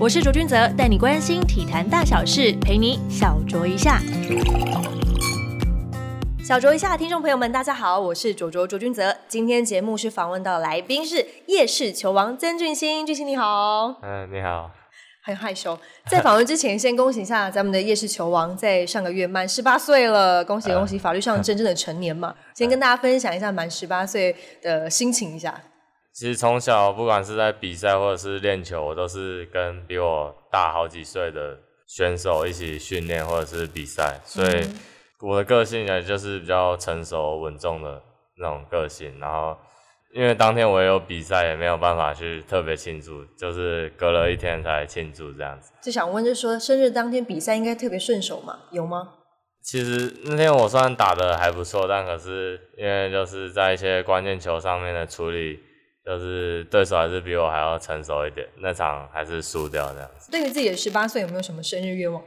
我是卓君泽，带你关心体坛大小事，陪你小酌一下。小酌一下，听众朋友们，大家好，我是卓卓卓君泽。今天节目是访问到来宾是夜市球王曾俊欣，俊欣你好。嗯，你好。很害羞。在访问之前，先恭喜一下咱们的夜市球王，在上个月满十八岁了，恭喜恭喜！法律上真正的成年嘛。先跟大家分享一下满十八岁的心情一下。其实从小不管是在比赛或者是练球，我都是跟比我大好几岁的选手一起训练或者是比赛，所以我的个性也就是比较成熟稳重的那种个性，然后。因为当天我也有比赛，也没有办法去特别庆祝，就是隔了一天才庆祝这样子。就想问，就是说生日当天比赛应该特别顺手嘛？有吗？其实那天我算打的还不错，但可是因为就是在一些关键球上面的处理，就是对手还是比我还要成熟一点，那场还是输掉这样子。对于自己的十八岁，有没有什么生日愿望？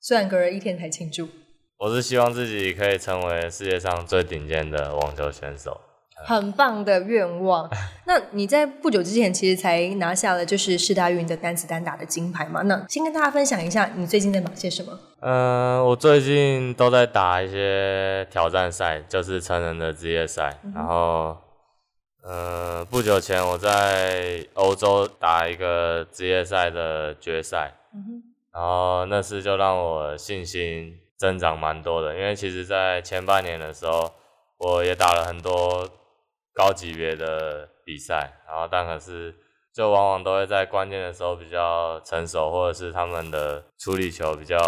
虽然隔了一天才庆祝，我是希望自己可以成为世界上最顶尖的网球选手。很棒的愿望。那你在不久之前其实才拿下了就是世大运的单子单打的金牌嘛？那先跟大家分享一下你最近在忙些什么？嗯，我最近都在打一些挑战赛，就是成人的职业赛。然后，呃，不久前我在欧洲打一个职业赛的决赛。然后那次就让我信心增长蛮多的，因为其实在前半年的时候，我也打了很多。高级别的比赛，然后但可是就往往都会在关键的时候比较成熟，或者是他们的处理球比较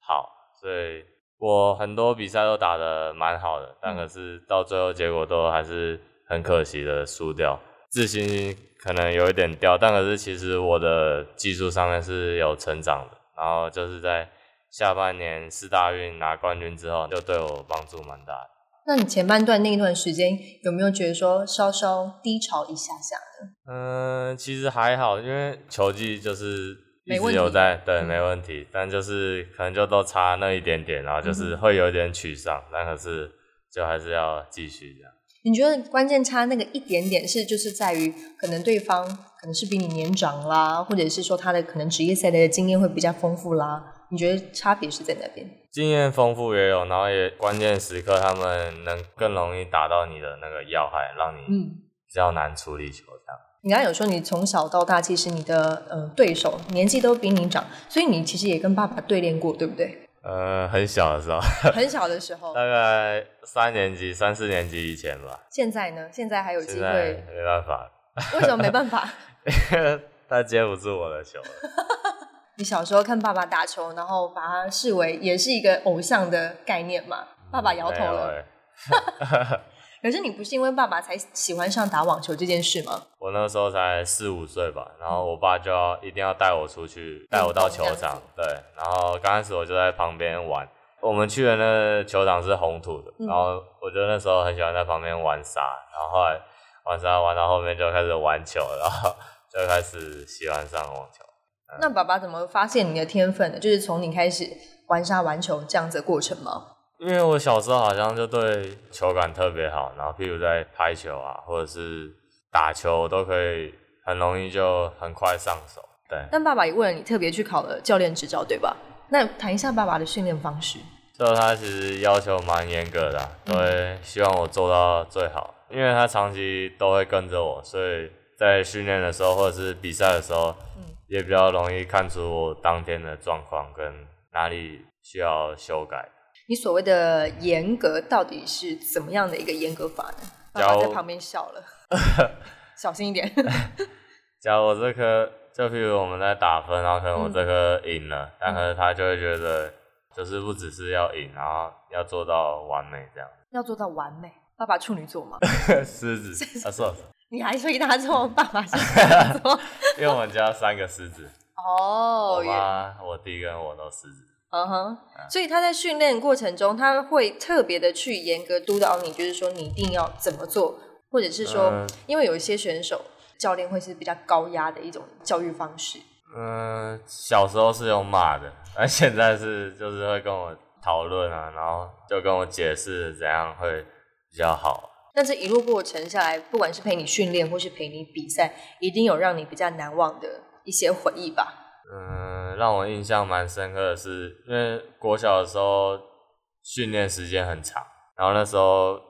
好，所以我很多比赛都打得蛮好的，但可是到最后结果都还是很可惜的输掉，自信心可能有一点掉，但可是其实我的技术上面是有成长的，然后就是在下半年四大运拿冠军之后，就对我帮助蛮大的。那你前半段那一段时间有没有觉得说稍稍低潮一下下的？嗯，其实还好，因为球技就是一直有在，对，没问题。但就是可能就都差那一点点，然后就是会有点沮丧，但可是就还是要继续这样。你觉得关键差那个一点点是就是在于可能对方可能是比你年长啦，或者是说他的可能职业赛的经验会比较丰富啦？你觉得差别是在哪边？经验丰富也有，然后也关键时刻他们能更容易打到你的那个要害，让你比较难处理球这样。你刚刚有说你从小到大，其实你的呃对手年纪都比你长，所以你其实也跟爸爸对练过，对不对？呃，很小的时候，很小的时候，大概三年级、三四年级以前吧。现在呢？现在还有机会？没办法。为什么没办法？他接不住我的球。你小时候看爸爸打球，然后把他视为也是一个偶像的概念嘛？爸爸摇头了。可是你不是因为爸爸才喜欢上打网球这件事吗？我那时候才四五岁吧，然后我爸就要一定要带我出去，带我到球场。对，然后刚开始我就在旁边玩。我们去的那球场是红土的，然后我就那时候很喜欢在旁边玩沙，然后后来玩沙玩到后面就开始玩球，然后就开始喜欢上网球。那爸爸怎么发现你的天分的？就是从你开始玩沙玩球这样子的过程吗？因为我小时候好像就对球感特别好，然后譬如在拍球啊，或者是打球，都可以很容易就很快上手。对。但爸爸也为了你特别去考了教练执照，对吧？那谈一下爸爸的训练方式。就他其实要求蛮严格的，都会希望我做到最好，因为他长期都会跟着我，所以在训练的时候或者是比赛的时候。也比较容易看出我当天的状况跟哪里需要修改。你所谓的严格到底是怎么样的一个严格法呢？爸爸在旁边笑了，小心一点。假如我这颗，就譬如我们在打分，然后可能我这颗赢了，但可是他就会觉得，就是不只是要赢，然后要做到完美这样。要做到完美，爸爸处女座吗？狮子，他说。你还说他做爸爸是狮子？因为我们家三个狮子。哦。我妈、我弟跟我都狮子。嗯哼。所以他在训练过程中，他会特别的去严格督导你，就是说你一定要怎么做，或者是说，因为有一些选手教练会是比较高压的一种教育方式。嗯，小时候是用骂的，而现在是就是会跟我讨论啊，然后就跟我解释怎样会比较好。但这一路过程下来，不管是陪你训练或是陪你比赛，一定有让你比较难忘的一些回忆吧？嗯，让我印象蛮深刻的是，因为国小的时候训练时间很长，然后那时候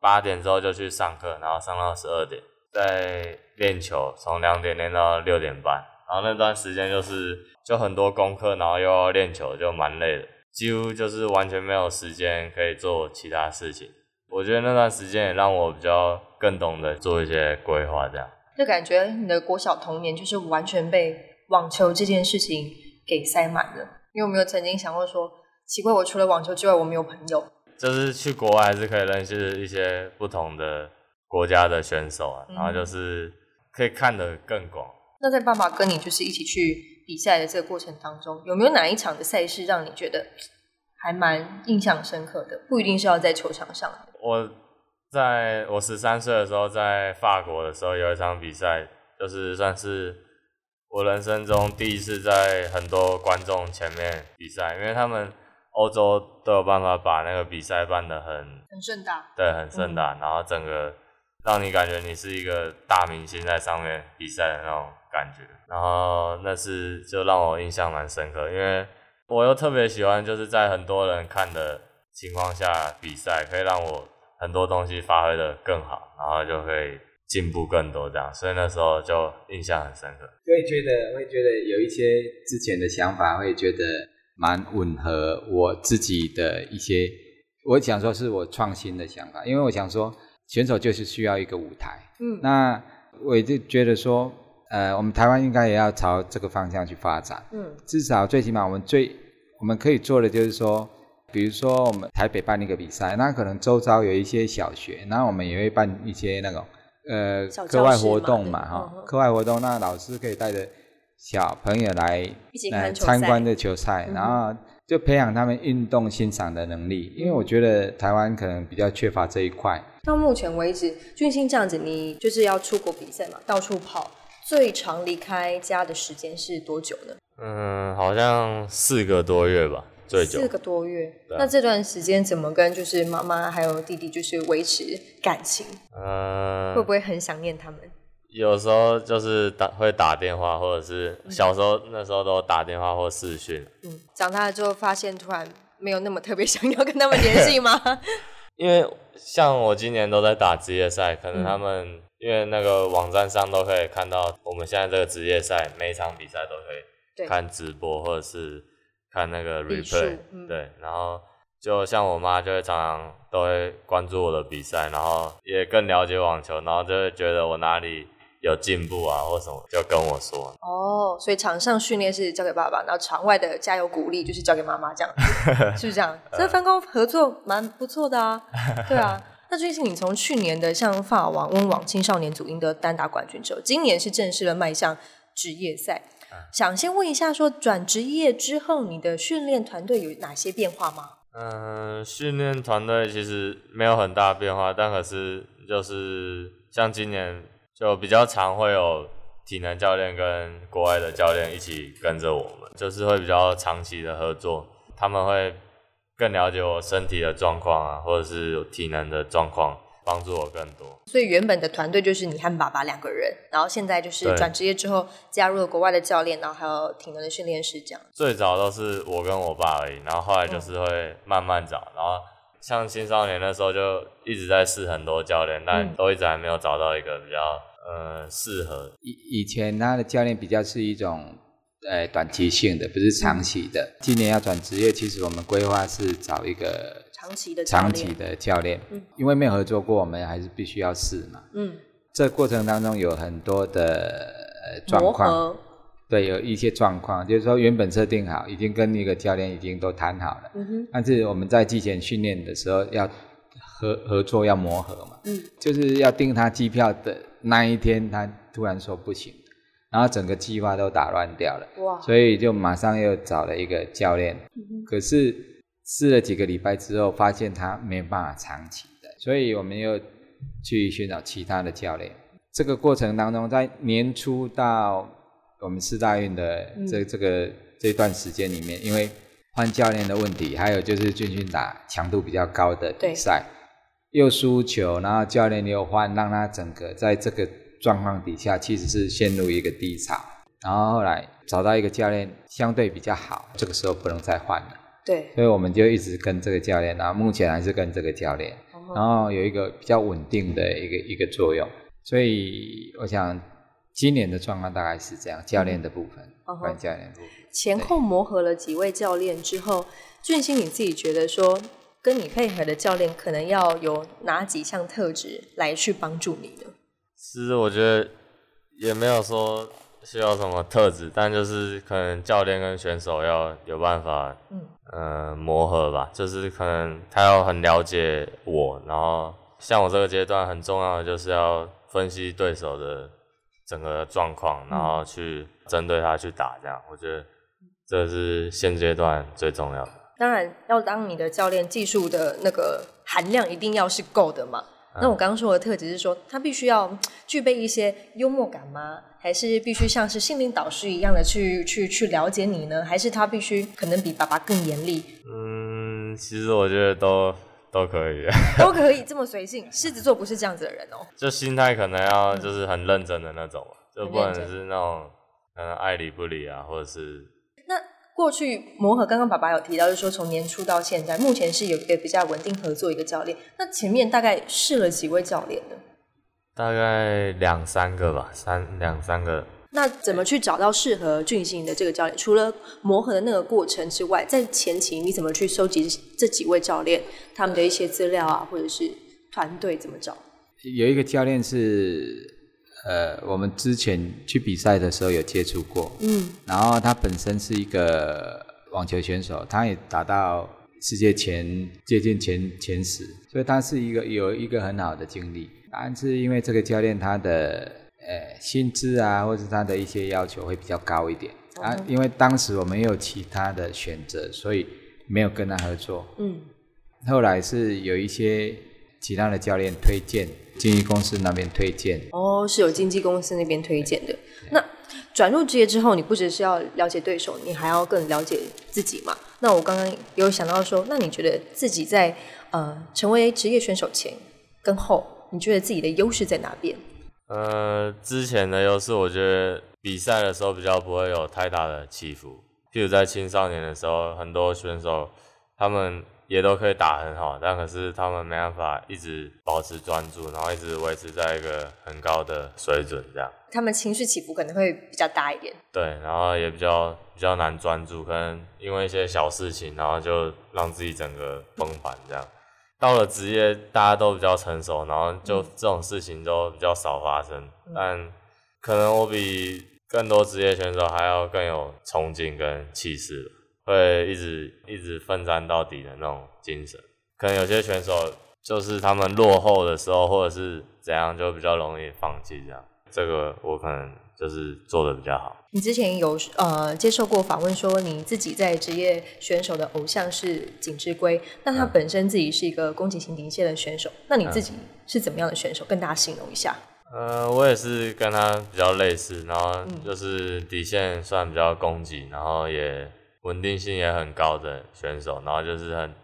八点之后就去上课，然后上到十二点，在练球，从两点练到六点半，然后那段时间就是就很多功课，然后又要练球，就蛮累的，几乎就是完全没有时间可以做其他事情。我觉得那段时间也让我比较更懂得做一些规划，这样。就感觉你的国小童年就是完全被网球这件事情给塞满了。你有没有曾经想过说，奇怪，我除了网球之外，我没有朋友？就是去国外还是可以认识一些不同的国家的选手啊，然后就是可以看得更广。那在爸爸跟你就是一起去比赛的这个过程当中，有没有哪一场的赛事让你觉得？还蛮印象深刻的，不一定是要在球场上。我在我十三岁的时候，在法国的时候有一场比赛，就是算是我人生中第一次在很多观众前面比赛，因为他们欧洲都有办法把那个比赛办得很很盛大，对，很盛大，然后整个让你感觉你是一个大明星在上面比赛的那种感觉，然后那是就让我印象蛮深刻，因为。我又特别喜欢，就是在很多人看的情况下比赛，可以让我很多东西发挥的更好，然后就会进步更多这样，所以那时候就印象很深刻。会觉得会觉得有一些之前的想法，会觉得蛮吻合我自己的一些，我想说是我创新的想法，因为我想说选手就是需要一个舞台，嗯，那我就觉得说。呃，我们台湾应该也要朝这个方向去发展。嗯，至少最起码我们最我们可以做的就是说，比如说我们台北办一个比赛，那可能周遭有一些小学，那我们也会办一些那种呃课外活动嘛，哈，课外活动，那老师可以带着小朋友来来参观这球赛，然后就培养他们运动欣赏的能力。因为我觉得台湾可能比较缺乏这一块。到目前为止，俊兴这样子，你就是要出国比赛嘛，到处跑。最长离开家的时间是多久呢？嗯，好像四个多月吧，最久。四个多月。那这段时间怎么跟就是妈妈还有弟弟就是维持感情？嗯，会不会很想念他们？有时候就是打会打电话，或者是小时候那时候都打电话或视讯。嗯，长大了之后发现突然没有那么特别想要跟他们联系吗？因为像我今年都在打职业赛，可能他们。因为那个网站上都可以看到，我们现在这个职业赛每一场比赛都可以看直播，或者是看那个 replay，对，然后就像我妈就会常常都会关注我的比赛，然后也更了解网球，然后就会觉得我哪里有进步啊或什么，就跟我说。哦，所以场上训练是交给爸爸，然后场外的加油鼓励就是交给妈妈，这样 是不是这样？这分工合作蛮不错的啊，对啊。那最近你从去年的像法网、温网青少年组赢得单打冠军之后，今年是正式的迈向职业赛。想先问一下，说转职业之后，你的训练团队有哪些变化吗？嗯，训练团队其实没有很大变化，但可是就是像今年就比较常会有体能教练跟国外的教练一起跟着我们，就是会比较长期的合作，他们会。更了解我身体的状况啊，或者是体能的状况，帮助我更多。所以原本的团队就是你和爸爸两个人，然后现在就是转职业之后加入了国外的教练，然后还有体能的训练师这样。最早都是我跟我爸而已，然后后来就是会慢慢找，然后像青少年那时候就一直在试很多教练，但都一直还没有找到一个比较呃适合。以以前他的教练比较是一种。呃，短期性的不是长期的。今年要转职业，其实我们规划是找一个长期的长期的教练。嗯，因为没有合作过，我们还是必须要试嘛。嗯，这过程当中有很多的状况，对，有一些状况，就是说原本设定好，已经跟一个教练已经都谈好了。嗯哼，但是我们在季前训练的时候要合合作，要磨合嘛。嗯，就是要订他机票的那一天，他突然说不行。然后整个计划都打乱掉了，哇！所以就马上又找了一个教练，可是试了几个礼拜之后，发现他没办法长期的，所以我们又去寻找其他的教练。这个过程当中，在年初到我们四大运的这这个这段时间里面，因为换教练的问题，还有就是军训打强度比较高的比赛，又输球，然后教练又换，让他整个在这个。状况底下其实是陷入一个低潮，然后后来找到一个教练相对比较好，这个时候不能再换了。对，所以我们就一直跟这个教练，然后目前还是跟这个教练，然后有一个比较稳定的一个一个作用。所以我想今年的状况大概是这样，教练的部分，关教练部分。前后磨合了几位教练之后，俊兴你自己觉得说，跟你配合的教练可能要有哪几项特质来去帮助你呢？其实我觉得也没有说。需要什么特质？但就是可能教练跟选手要有办法，嗯，嗯，磨合吧。就是可能他要很了解我，然后像我这个阶段很重要的就是要分析对手的整个状况，然后去针对他去打。这样，我觉得这是现阶段最重要的。当然，要当你的教练，技术的那个含量一定要是够的嘛。那我刚刚说的特质是说，他必须要具备一些幽默感吗？还是必须像是心灵导师一样的去去去了解你呢？还是他必须可能比爸爸更严厉？嗯，其实我觉得都都可以，都可以这么随性。狮子座不是这样子的人哦，就心态可能要就是很认真的那种，就不能是那种嗯爱理不理啊，或者是那。过去磨合，刚刚爸爸有提到，就是说从年初到现在，目前是有一个比较稳定合作一个教练。那前面大概试了几位教练呢？大概两三个吧，三两三个。那怎么去找到适合俊兴的这个教练？除了磨合的那个过程之外，在前期你怎么去收集这几位教练他们的一些资料啊，或者是团队怎么找？有一个教练是。呃，我们之前去比赛的时候有接触过，嗯，然后他本身是一个网球选手，他也达到世界前接近前前十，所以他是一个有一个很好的经历。但是因为这个教练他的呃薪资啊，或者他的一些要求会比较高一点。啊，因为当时我们有其他的选择，所以没有跟他合作。嗯，后来是有一些其他的教练推荐。经纪公司那边推荐哦，是有经纪公司那边推荐的。那转入职业之后，你不只是要了解对手，你还要更了解自己嘛？那我刚刚有想到说，那你觉得自己在呃成为职业选手前跟后，你觉得自己的优势在哪边？呃，之前的优势，我觉得比赛的时候比较不会有太大的起伏。譬如在青少年的时候，很多选手他们。也都可以打很好，但可是他们没办法一直保持专注，然后一直维持在一个很高的水准，这样。他们情绪起伏可能会比较大一点。对，然后也比较比较难专注，可能因为一些小事情，然后就让自己整个崩盘这样。到了职业，大家都比较成熟，然后就这种事情都比较少发生。但可能我比更多职业选手还要更有冲劲跟气势。会一直一直奋战到底的那种精神，可能有些选手就是他们落后的时候，或者是怎样，就比较容易放弃这样。这个我可能就是做的比较好。你之前有呃接受过访问，说你自己在职业选手的偶像是景之圭，那他本身自己是一个攻击型顶线的选手，那你自己是怎么样的选手？跟大家形容一下。呃，我也是跟他比较类似，然后就是底线算比较攻击，然后也。稳定性也很高的选手，然后就是很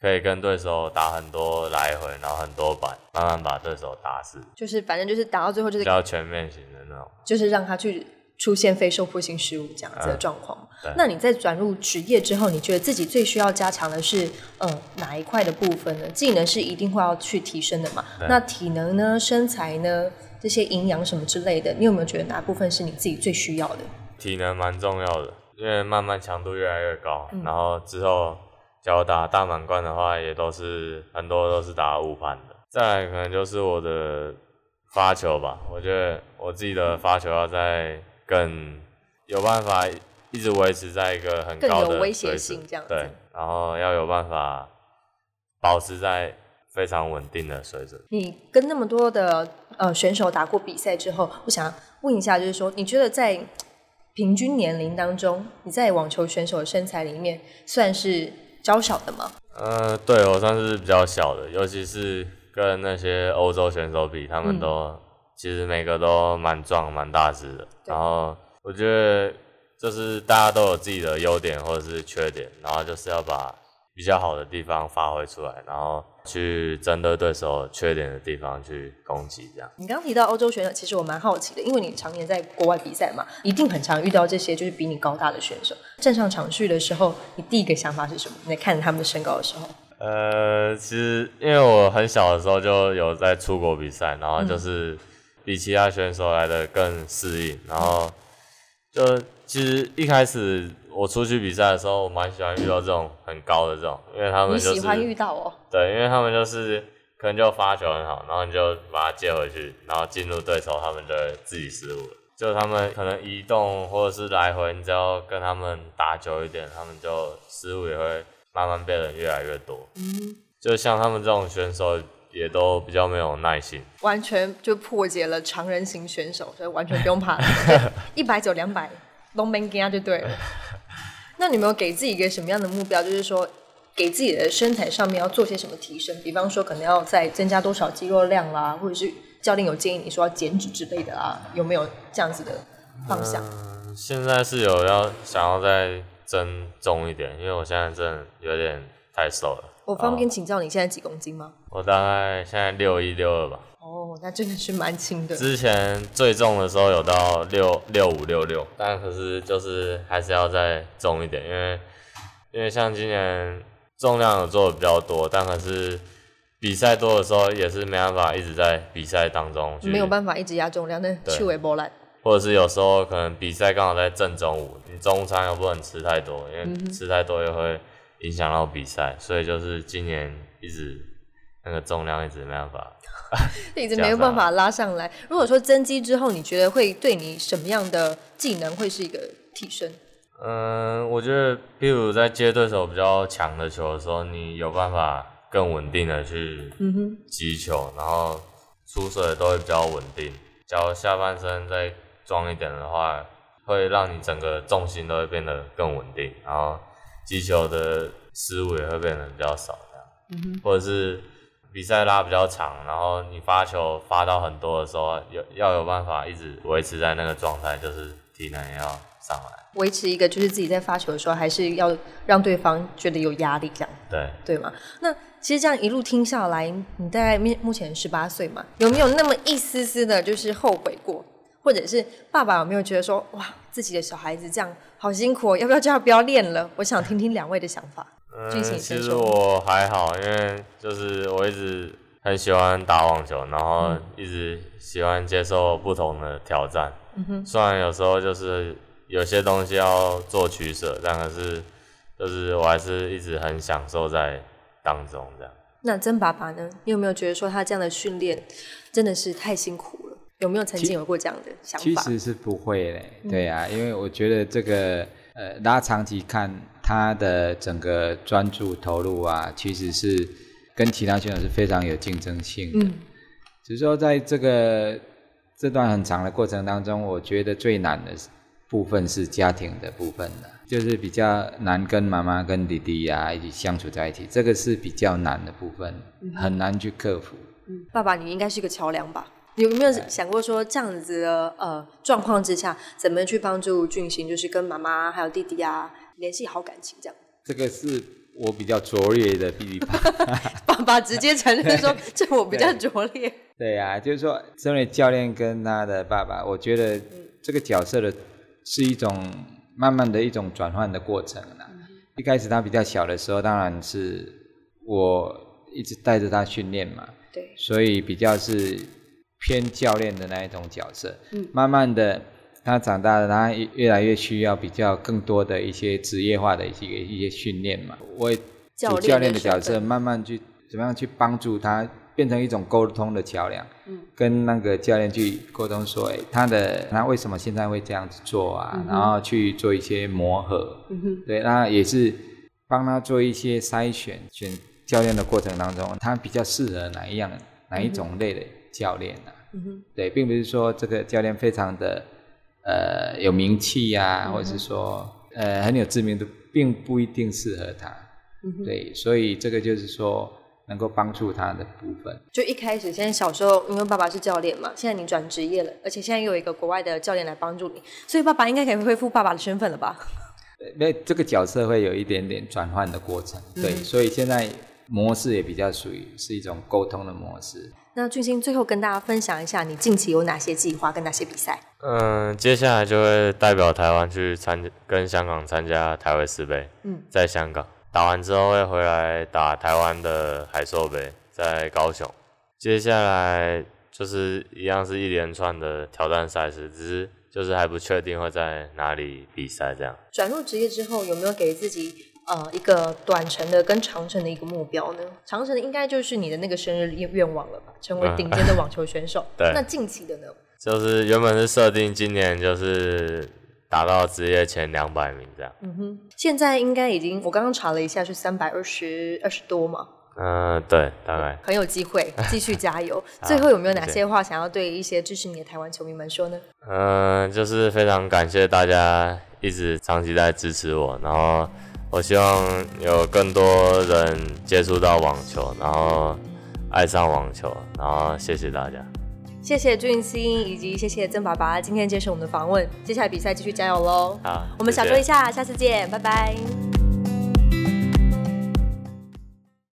可以跟对手打很多来回，然后很多板，慢慢把对手打死。就是反正就是打到最后就是比较全面型的那种，就是让他去出现非受迫性失误这样子的状况。那你在转入职业之后，你觉得自己最需要加强的是呃哪一块的部分呢？技能是一定会要去提升的嘛？那体能呢？身材呢？这些营养什么之类的，你有没有觉得哪部分是你自己最需要的？体能蛮重要的。因为慢慢强度越来越高，然后之后假如打大满贯的话，也都是很多都是打五盘的。再来可能就是我的发球吧，我觉得我自己的发球要在更有办法一直维持在一个很高的水准，对，然后要有办法保持在非常稳定的水准。你跟那么多的呃选手打过比赛之后，我想问一下，就是说你觉得在平均年龄当中，你在网球选手的身材里面算是娇小的吗？呃，对我算是比较小的，尤其是跟那些欧洲选手比，他们都其实每个都蛮壮、蛮大只的。然后我觉得就是大家都有自己的优点或者是缺点，然后就是要把比较好的地方发挥出来，然后去针对对手缺点的地方去攻击。这样，你刚刚提到欧洲选手，其实我蛮好奇的，因为你常年在国外比赛嘛，一定很常遇到这些就是比你高大的选手。站上场序的时候，你第一个想法是什么？你在看他们的身高的时候？呃，其实因为我很小的时候就有在出国比赛，然后就是比其他选手来的更适应，然后就其实一开始我出去比赛的时候，我蛮喜欢遇到这种很高的这种，因为他们就是喜欢遇到哦，对，因为他们就是可能就发球很好，然后你就把它接回去，然后进入对手，他们就会自己失误了。就他们可能移动或者是来回，你只要跟他们打久一点，他们就失误也会。慢慢变得越来越多，嗯，就像他们这种选手也都比较没有耐心，完全就破解了常人型选手，所以完全不用怕，一百九两百，long man g 就对了。那你们有给自己一个什么样的目标？就是说，给自己的身材上面要做些什么提升？比方说，可能要再增加多少肌肉量啦，或者是教练有建议你说要减脂之类的啊？有没有这样子的方向？现在是有要想要再。增重一点，因为我现在真的有点太瘦了。我方便请教你现在几公斤吗？我大概现在六一六二吧。哦，那真的是蛮轻的。之前最重的时候有到六六五六六，但可是就是还是要再重一点，因为因为像今年重量有做的比较多，但可是比赛多的时候也是没办法一直在比赛当中，没有办法一直压重量，那去尾波澜。或者是有时候可能比赛刚好在正中午，你中午餐又不能吃太多，因为吃太多又会影响到比赛，所以就是今年一直那个重量一直没办法，一直没有办法拉上来。如果说增肌之后，你觉得会对你什么样的技能会是一个提升？嗯，我觉得，譬如在接对手比较强的球的时候，你有办法更稳定的去击球，然后出水都会比较稳定，假如下半身再。壮一点的话，会让你整个重心都会变得更稳定，然后击球的失误也会变得比较少，这样。嗯或者是比赛拉比较长，然后你发球发到很多的时候，有要有办法一直维持在那个状态，就是体能要上来。维持一个就是自己在发球的时候，还是要让对方觉得有压力，这样。对。对吗？那其实这样一路听下来，你大概目目前十八岁嘛，有没有那么一丝丝的，就是后悔过？或者是爸爸有没有觉得说，哇，自己的小孩子这样好辛苦，要不要叫他不要练了？我想听听两位的想法。嗯，其实我还好，因为就是我一直很喜欢打网球，然后一直喜欢接受不同的挑战。嗯哼，虽然有时候就是有些东西要做取舍，但可是就是我还是一直很享受在当中这样。那曾爸爸呢？你有没有觉得说他这样的训练真的是太辛苦？有没有曾经有过这样的想法？其实是不会嘞，对啊，因为我觉得这个呃拉长期看，他的整个专注投入啊，其实是跟其他选手是非常有竞争性的。嗯，只是说在这个这段很长的过程当中，我觉得最难的部分是家庭的部分了，就是比较难跟妈妈跟弟弟呀一起相处在一起，这个是比较难的部分，很难去克服。嗯，爸爸，你应该是个桥梁吧？有没有想过说这样子的呃状况之下，怎么去帮助俊行，就是跟妈妈还有弟弟啊联系好感情这样？这个是我比较拙劣的弟弟吧。爸爸直接承认说，这我比较拙劣。对呀，就是说，身为教练跟他的爸爸，我觉得这个角色的是一种慢慢的一种转换的过程了。一开始他比较小的时候，当然是我一直带着他训练嘛。对。所以比较是。偏教练的那一种角色，嗯，慢慢的，他长大了，他越来越需要比较更多的一些职业化的一些一些训练嘛。我主教练的角色，慢慢去怎么样去帮助他，变成一种沟通的桥梁，嗯，跟那个教练去沟通说，哎，他的他为什么现在会这样子做啊？然后去做一些磨合，嗯哼，对，那也是帮他做一些筛选，选教练的过程当中，他比较适合哪一样哪一种类的教练呢？对，并不是说这个教练非常的呃有名气呀，或者是说呃很有知名度，并不一定适合他。对，所以这个就是说能够帮助他的部分。就一开始，现在小时候因为爸爸是教练嘛，现在你转职业了，而且现在又有一个国外的教练来帮助你，所以爸爸应该可以恢复爸爸的身份了吧？那这个角色会有一点点转换的过程。对，所以现在模式也比较属于是一种沟通的模式。那俊星最后跟大家分享一下，你近期有哪些计划跟哪些比赛？嗯，接下来就会代表台湾去参跟香港参加台湾世杯。嗯，在香港打完之后会回来打台湾的海兽杯，在高雄。接下来就是一样是一连串的挑战赛事，只是就是还不确定会在哪里比赛。这样转入职业之后，有没有给自己？呃，一个短程的跟长程的一个目标呢？长程的应该就是你的那个生日愿愿望了吧？成为顶尖的网球选手。对。那近期的呢？就是原本是设定今年就是达到职业前两百名这样。嗯哼。现在应该已经，我刚刚查了一下，是三百二十二十多嘛？嗯，对，大概。很有机会，继续加油。最后有没有哪些话想要对一些支持你的台湾球迷们说呢？嗯，就是非常感谢大家一直长期在支持我，然后。我希望有更多人接触到网球，然后爱上网球，然后谢谢大家，谢谢俊星，以及谢谢曾爸爸今天接受我们的访问。接下来比赛继续加油喽！好，我们小酌一下，下次见，拜拜。